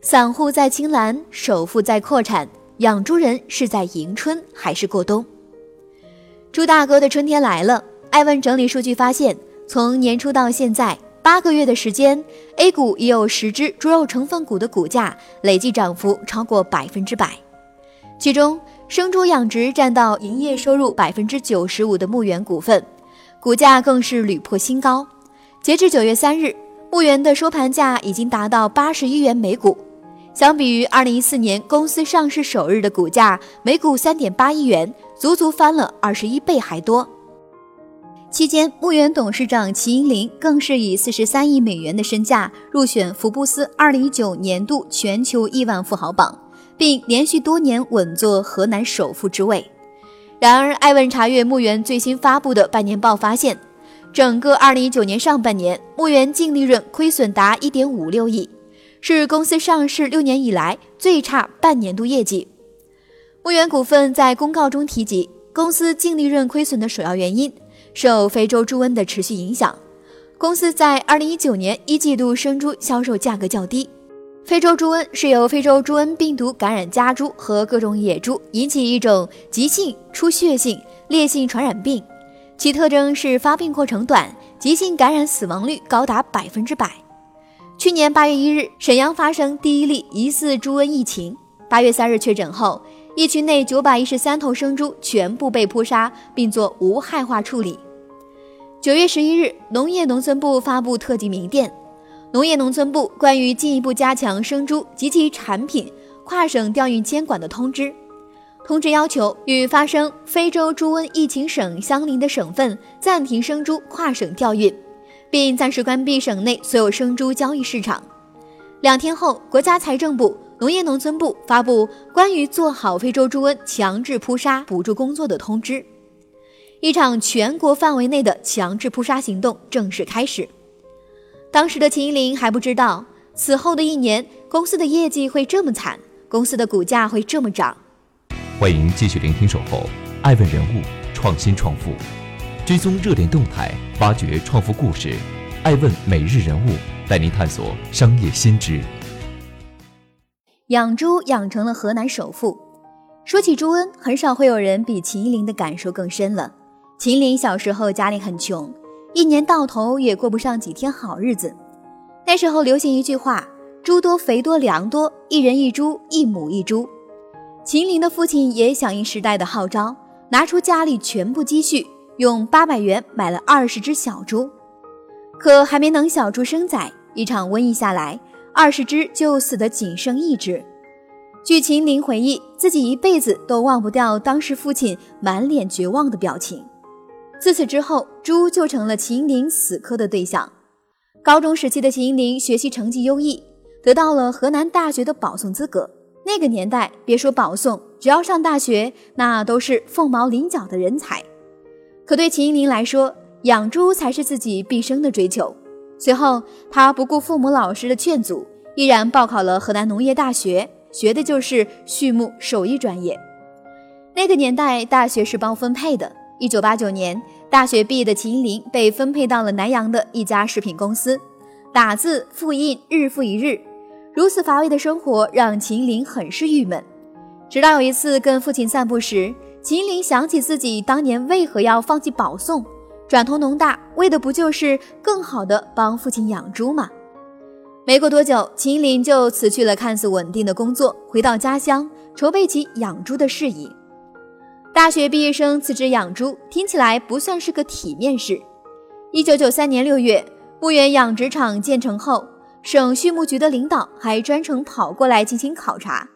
散户在青蓝，首富在扩产，养猪人是在迎春还是过冬？猪大哥的春天来了。艾问整理数据发现，从年初到现在八个月的时间，A 股已有十只猪肉成分股的股价累计涨幅超过百分之百，其中生猪养殖占到营业收入百分之九十五的牧原股份，股价更是屡破新高。截至九月三日，牧原的收盘价已经达到八十一元每股。相比于二零一四年公司上市首日的股价每股三点八亿元，足足翻了二十一倍还多。期间，牧原董事长齐英林更是以四十三亿美元的身价入选福布斯二零一九年度全球亿万富豪榜，并连续多年稳坐河南首富之位。然而，艾问查阅牧原最新发布的半年报发现，整个二零一九年上半年，牧原净利润亏损达一点五六亿。是公司上市六年以来最差半年度业绩。牧原股份在公告中提及，公司净利润亏损的首要原因受非洲猪瘟的持续影响。公司在二零一九年一季度生猪销售价格较低。非洲猪瘟是由非洲猪瘟病毒感染家猪和各种野猪，引起一种急性出血性烈性传染病，其特征是发病过程短，急性感染死亡率高达百分之百。去年八月一日，沈阳发生第一例疑似猪瘟疫情。八月三日确诊后，疫区内九百一十三头生猪全部被扑杀，并做无害化处理。九月十一日，农业农村部发布特级明电，《农业农村部关于进一步加强生猪及其产品跨省调运监管的通知》。通知要求与发生非洲猪瘟疫情省相邻的省份暂停生猪跨省调运。并暂时关闭省内所有生猪交易市场。两天后，国家财政部、农业农村部发布关于做好非洲猪瘟强制扑杀补助工作的通知，一场全国范围内的强制扑杀行动正式开始。当时的秦林还不知道，此后的一年，公司的业绩会这么惨，公司的股价会这么涨。欢迎继续聆听《守候》，爱问人物，创新创富。追踪热点动态，挖掘创富故事，爱问每日人物带您探索商业新知。养猪养成了河南首富。说起朱恩，很少会有人比秦林的感受更深了。秦林小时候家里很穷，一年到头也过不上几天好日子。那时候流行一句话：“猪多肥多粮多，一人一猪，一母一猪。”秦林的父亲也响应时代的号召，拿出家里全部积蓄。用八百元买了二十只小猪，可还没等小猪生崽，一场瘟疫下来，二十只就死得仅剩一只。据秦林回忆，自己一辈子都忘不掉当时父亲满脸绝望的表情。自此之后，猪就成了秦林死磕的对象。高中时期的秦林学习成绩优异，得到了河南大学的保送资格。那个年代，别说保送，只要上大学，那都是凤毛麟角的人才。可对秦一林来说，养猪才是自己毕生的追求。随后，他不顾父母老师的劝阻，毅然报考了河南农业大学，学的就是畜牧兽医专业。那个年代，大学是包分配的。一九八九年，大学毕业的秦一林被分配到了南阳的一家食品公司，打字复印，日复一日，如此乏味的生活让秦一林很是郁闷。直到有一次跟父亲散步时，秦林想起自己当年为何要放弃保送，转投农大，为的不就是更好的帮父亲养猪吗？没过多久，秦林就辞去了看似稳定的工作，回到家乡筹备起养猪的事宜。大学毕业生辞职养猪，听起来不算是个体面事。一九九三年六月，牧原养殖场建成后，省畜牧局的领导还专程跑过来进行考察。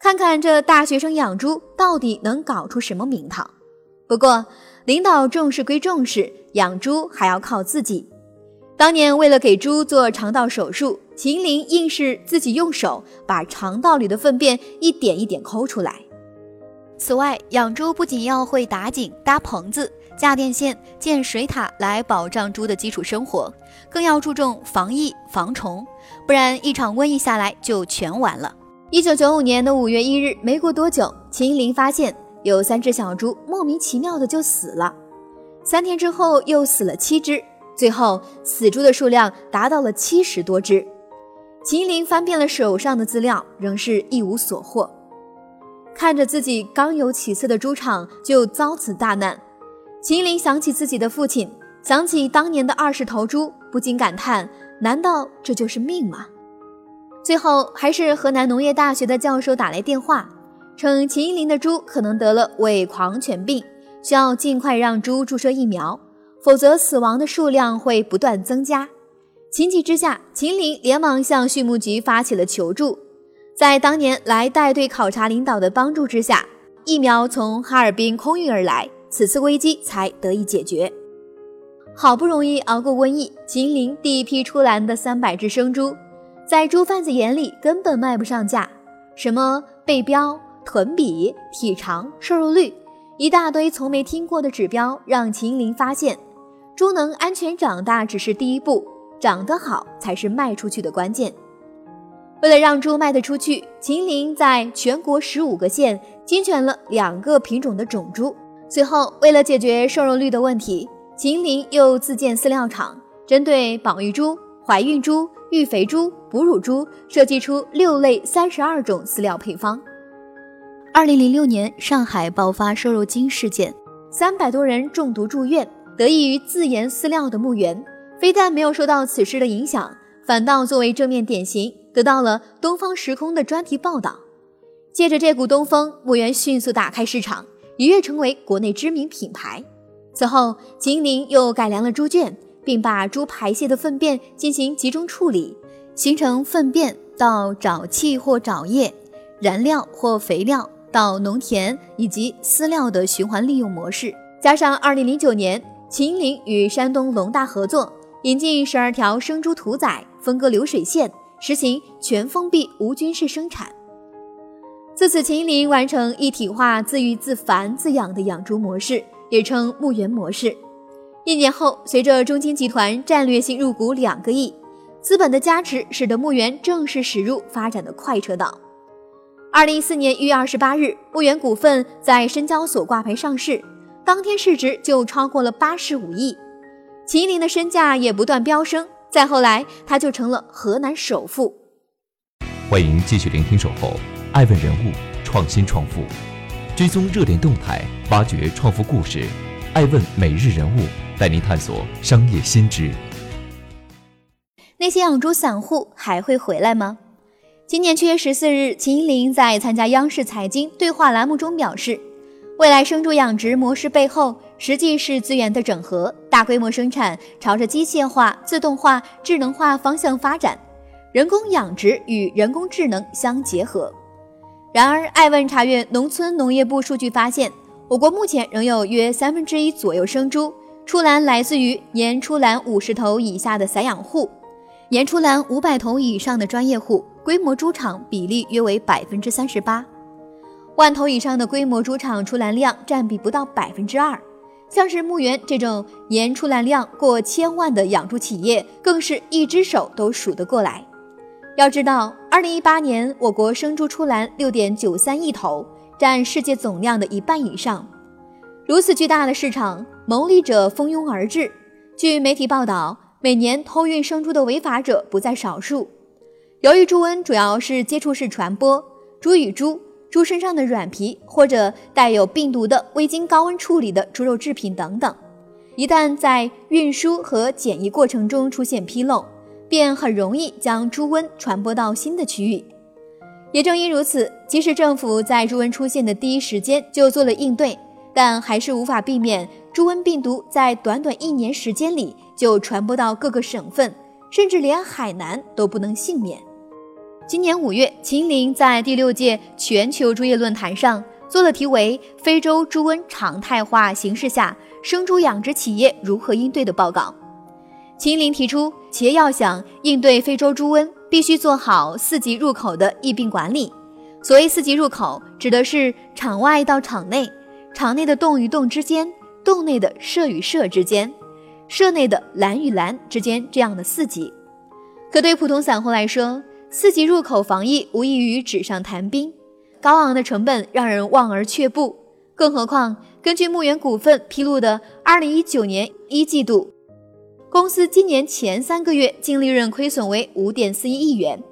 看看这大学生养猪到底能搞出什么名堂？不过，领导重视归重视，养猪还要靠自己。当年为了给猪做肠道手术，秦林硬是自己用手把肠道里的粪便一点一点抠出来。此外，养猪不仅要会打井、搭棚子、架电线、建水塔来保障猪的基础生活，更要注重防疫防虫，不然一场瘟疫下来就全完了。一九九五年的五月一日，没过多久，秦林发现有三只小猪莫名其妙的就死了。三天之后又死了七只，最后死猪的数量达到了七十多只。秦林翻遍了手上的资料，仍是一无所获。看着自己刚有起色的猪场就遭此大难，秦林想起自己的父亲，想起当年的二十头猪，不禁感叹：难道这就是命吗？最后还是河南农业大学的教授打来电话，称秦林的猪可能得了伪狂犬病。需要尽快让猪注射疫苗，否则死亡的数量会不断增加。情急之下，秦林连忙向畜牧局发起了求助。在当年来带队考察领导的帮助之下，疫苗从哈尔滨空运而来，此次危机才得以解决。好不容易熬过瘟疫，秦林第一批出栏的三百只生猪，在猪贩子眼里根本卖不上价，什么背标、臀比、体长、瘦肉率。一大堆从没听过的指标，让秦林发现，猪能安全长大只是第一步，长得好才是卖出去的关键。为了让猪卖得出去，秦林在全国十五个县精选了两个品种的种猪。随后，为了解决瘦肉率的问题，秦林又自建饲料厂，针对保育猪、怀孕猪、育肥猪、哺乳猪设计出六类三十二种饲料配方。二零零六年，上海爆发瘦肉精事件，三百多人中毒住院。得益于自研饲料的牧原，非但没有受到此事的影响，反倒作为正面典型，得到了东方时空的专题报道。借着这股东风，牧原迅速打开市场，一跃成为国内知名品牌。此后，秦宁又改良了猪圈，并把猪排泄的粪便进行集中处理，形成粪便到沼气或沼液、燃料或肥料。到农田以及饲料的循环利用模式，加上2009年秦岭与山东龙大合作，引进十二条生猪屠宰分割流水线，实行全封闭无菌式生产。自此，秦岭完成一体化自育自繁自养的养猪模式，也称牧原模式。一年后，随着中金集团战略性入股两个亿，资本的加持，使得牧原正式驶入发展的快车道。二零一四年一月二十八日，牧原股份在深交所挂牌上市，当天市值就超过了八十五亿。麒麟的身价也不断飙升，再后来，他就成了河南首富。欢迎继续聆听《守候》，爱问人物，创新创富，追踪热点动态，挖掘创富故事。爱问每日人物带您探索商业新知。那些养猪散户还会回来吗？今年七月十四日，秦林在参加央视财经对话栏目中表示，未来生猪养殖模式背后实际是资源的整合，大规模生产朝着机械化、自动化、智能化方向发展，人工养殖与人工智能相结合。然而，爱问查阅农村农业部数据发现，我国目前仍有约三分之一左右生猪出栏来自于年出栏五十头以下的散养户，年出栏五百头以上的专业户。规模猪场比例约为百分之三十八，万头以上的规模猪场出栏量占比不到百分之二。像是牧原这种年出栏量过千万的养猪企业，更是一只手都数得过来。要知道，二零一八年我国生猪出栏六点九三亿头，占世界总量的一半以上。如此巨大的市场，牟利者蜂拥而至。据媒体报道，每年偷运生猪的违法者不在少数。由于猪瘟主要是接触式传播，猪与猪、猪身上的软皮或者带有病毒的未经高温处理的猪肉制品等等，一旦在运输和检疫过程中出现纰漏，便很容易将猪瘟传播到新的区域。也正因如此，即使政府在猪瘟出现的第一时间就做了应对，但还是无法避免猪瘟病毒在短短一年时间里就传播到各个省份，甚至连海南都不能幸免。今年五月，秦岭在第六届全球猪业论坛上做了题为《非洲猪瘟常态化形势下生猪养殖企业如何应对》的报告。秦林提出，企业要想应对非洲猪瘟，必须做好四级入口的疫病管理。所谓四级入口，指的是场外到场内，场内的洞与洞之间，洞内的射与射之间，舍内的蓝与蓝之间这样的四级。可对普通散户来说，四级入口防疫无异于纸上谈兵，高昂的成本让人望而却步。更何况，根据牧原股份披露的2019年一季度。公司今年前三个月净利润亏损为五点四一亿元。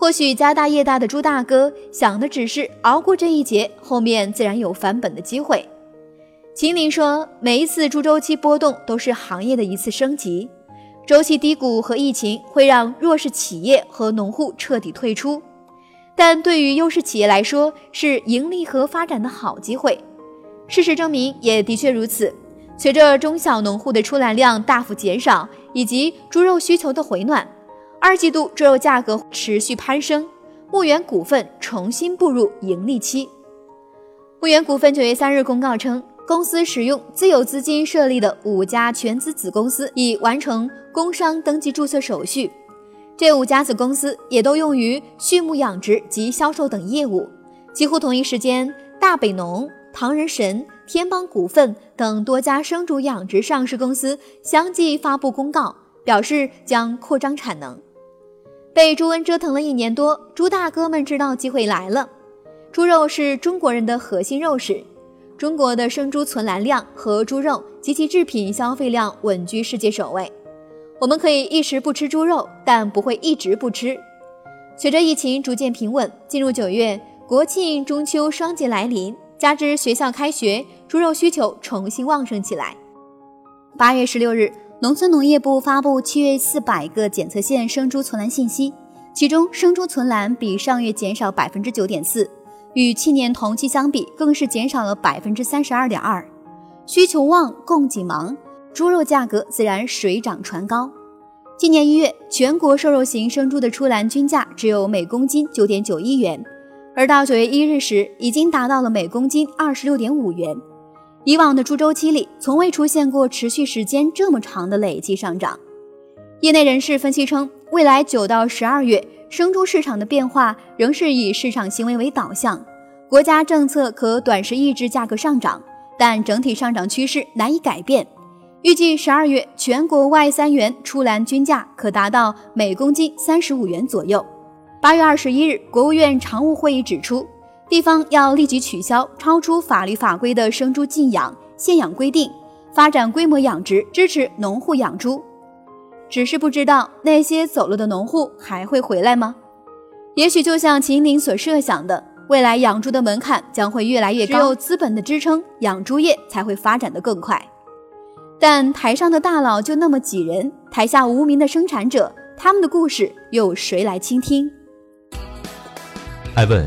或许家大业大的朱大哥想的只是熬过这一劫，后面自然有翻本的机会。秦林说，每一次猪周期波动都是行业的一次升级，周期低谷和疫情会让弱势企业和农户彻底退出，但对于优势企业来说是盈利和发展的好机会。事实证明，也的确如此。随着中小农户的出栏量大幅减少，以及猪肉需求的回暖，二季度猪肉价格持续攀升，牧原股份重新步入盈利期。牧原股份九月三日公告称，公司使用自有资金设立的五家全资子公司已完成工商登记注册手续，这五家子公司也都用于畜牧养殖及销售等业务。几乎同一时间，大北农、唐人神。天邦股份等多家生猪养殖上市公司相继发布公告，表示将扩张产能。被猪瘟折腾了一年多，猪大哥们知道机会来了。猪肉是中国人的核心肉食，中国的生猪存栏量和猪肉及其制品消费量稳居世界首位。我们可以一时不吃猪肉，但不会一直不吃。随着疫情逐渐平稳，进入九月，国庆、中秋双节来临。加之学校开学，猪肉需求重新旺盛起来。八月十六日，农村农业部发布七月四百个检测县生猪存栏信息，其中生猪存栏比上月减少百分之九点四，与去年同期相比更是减少了百分之三十二点二。需求旺，供给忙，猪肉价格自然水涨船高。今年一月，全国瘦肉型生猪的出栏均价只有每公斤九点九一元。而到九月一日时，已经达到了每公斤二十六点五元。以往的猪周期里，从未出现过持续时间这么长的累计上涨。业内人士分析称，未来九到十二月生猪市场的变化仍是以市场行为为导向，国家政策可短时抑制价格上涨，但整体上涨趋势难以改变。预计十二月全国外三元出栏均价可达到每公斤三十五元左右。八月二十一日，国务院常务会议指出，地方要立即取消超出法律法规的生猪禁养、限养规定，发展规模养殖，支持农户养猪。只是不知道那些走了的农户还会回来吗？也许就像秦岭所设想的，未来养猪的门槛将会越来越高，只有资本的支撑，养猪业才会发展的更快。但台上的大佬就那么几人，台下无名的生产者，他们的故事又谁来倾听？爱问